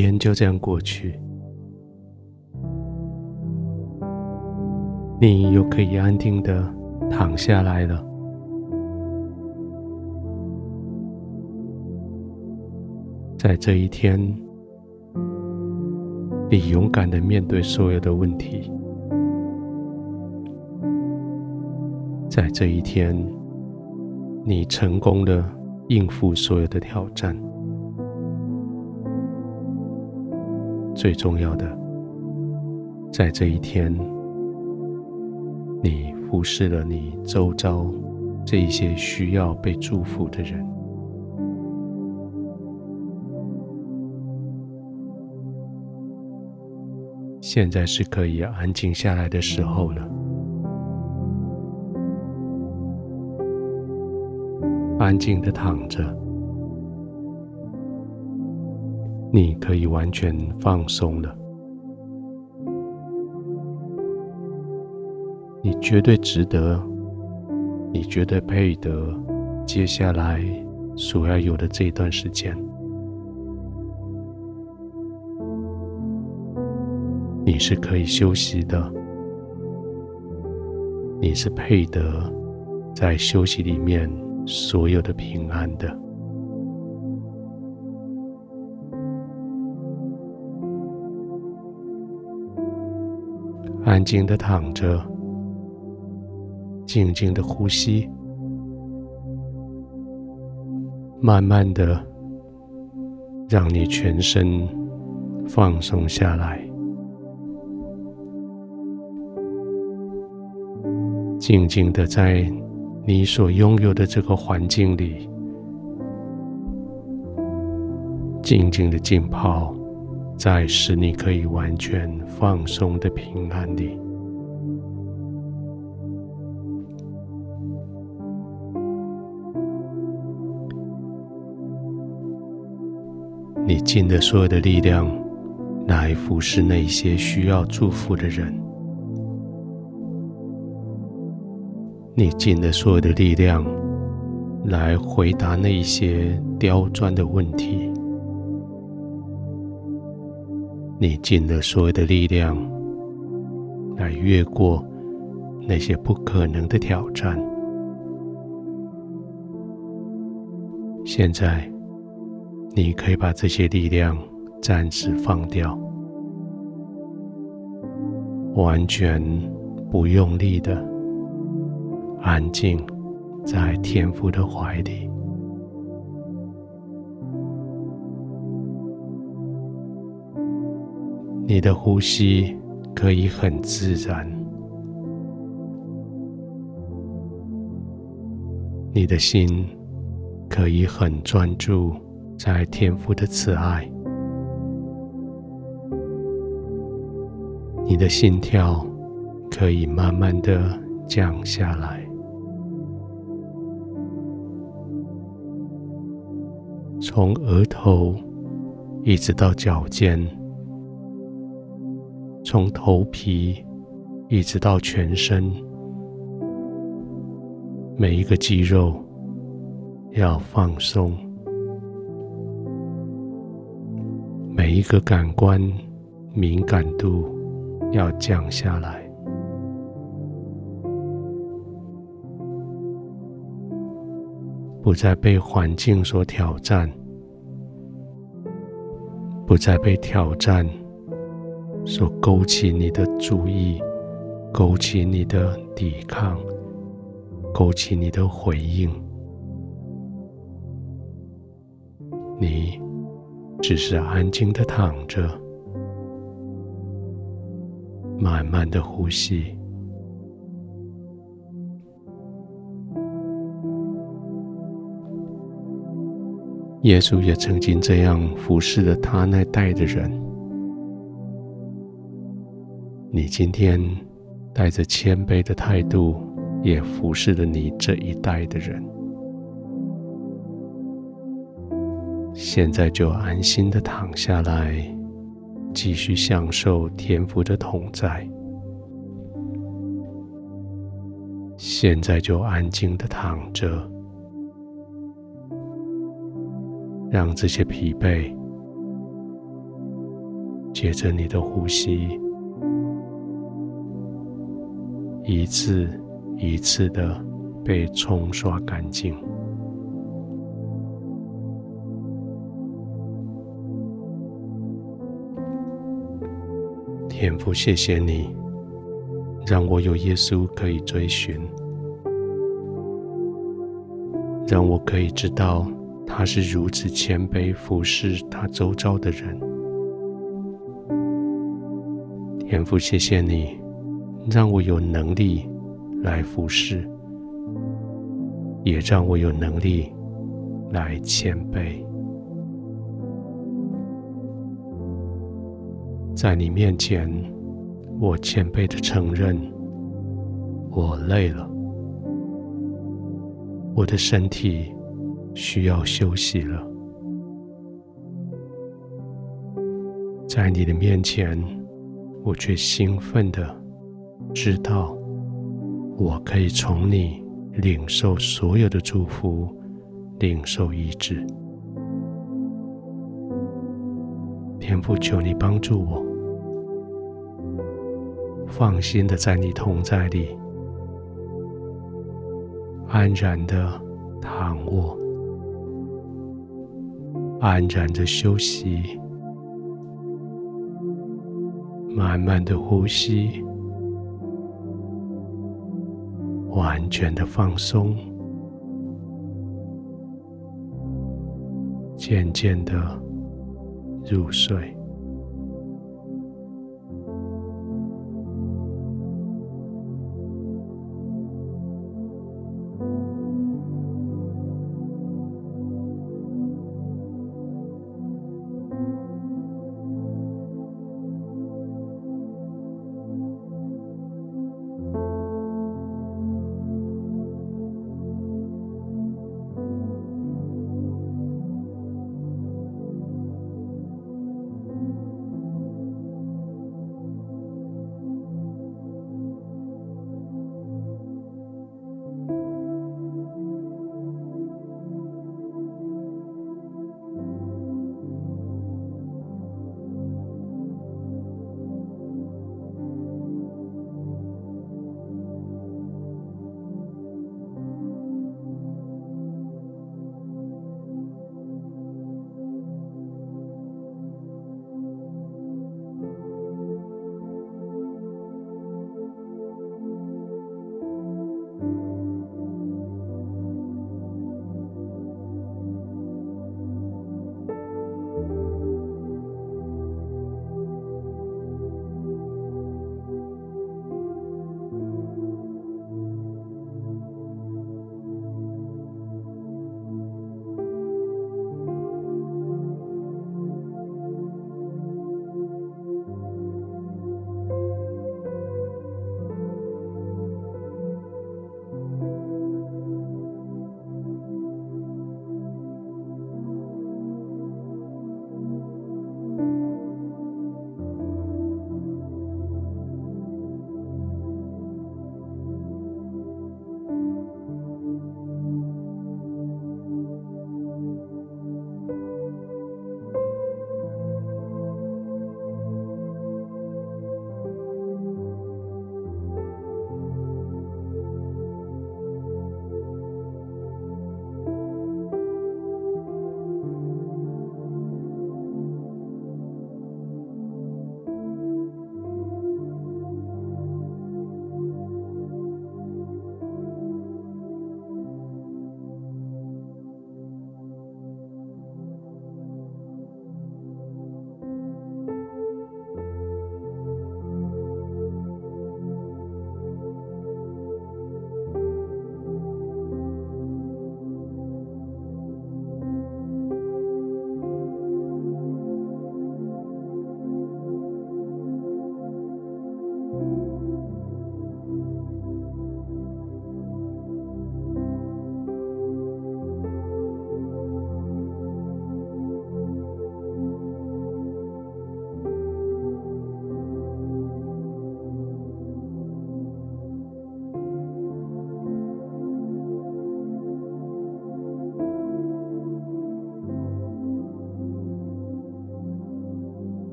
天就这样过去，你又可以安定的躺下来了。在这一天，你勇敢的面对所有的问题；在这一天，你成功的应付所有的挑战。最重要的，在这一天，你服侍了你周遭这一些需要被祝福的人。现在是可以安静下来的时候了，安静的躺着，你可以完全放松了。你绝对值得，你绝对配得接下来所要有的这一段时间。你是可以休息的，你是配得在休息里面所有的平安的。安静的躺着，静静的呼吸，慢慢的让你全身放松下来。静静的在你所拥有的这个环境里，静静的浸泡在使你可以完全放松的平安里。你尽了所有的力量来服侍那些需要祝福的人。你尽了所有的力量来回答那些刁钻的问题，你尽了所有的力量来越过那些不可能的挑战。现在，你可以把这些力量暂时放掉，完全不用力的。安静在天父的怀里，你的呼吸可以很自然，你的心可以很专注在天父的慈爱，你的心跳可以慢慢的降下来。从额头一直到脚尖，从头皮一直到全身，每一个肌肉要放松，每一个感官敏感度要降下来，不再被环境所挑战。不再被挑战所勾起你的注意，勾起你的抵抗，勾起你的回应。你只是安静的躺着，慢慢的呼吸。耶稣也曾经这样服侍了他那代的人。你今天带着谦卑的态度，也服侍了你这一代的人。现在就安心的躺下来，继续享受天父的同在。现在就安静的躺着。让这些疲惫接着你的呼吸，一次一次的被冲刷干净。天父，谢谢你，让我有耶稣可以追寻，让我可以知道。他是如此谦卑服侍他周遭的人，天父，谢谢你让我有能力来服侍，也让我有能力来谦卑，在你面前，我谦卑的承认，我累了，我的身体。需要休息了，在你的面前，我却兴奋的知道，我可以从你领受所有的祝福，领受医治。天父，求你帮助我，放心的在你同在里，安然的躺卧。安然的休息，慢慢的呼吸，完全的放松，渐渐的入睡。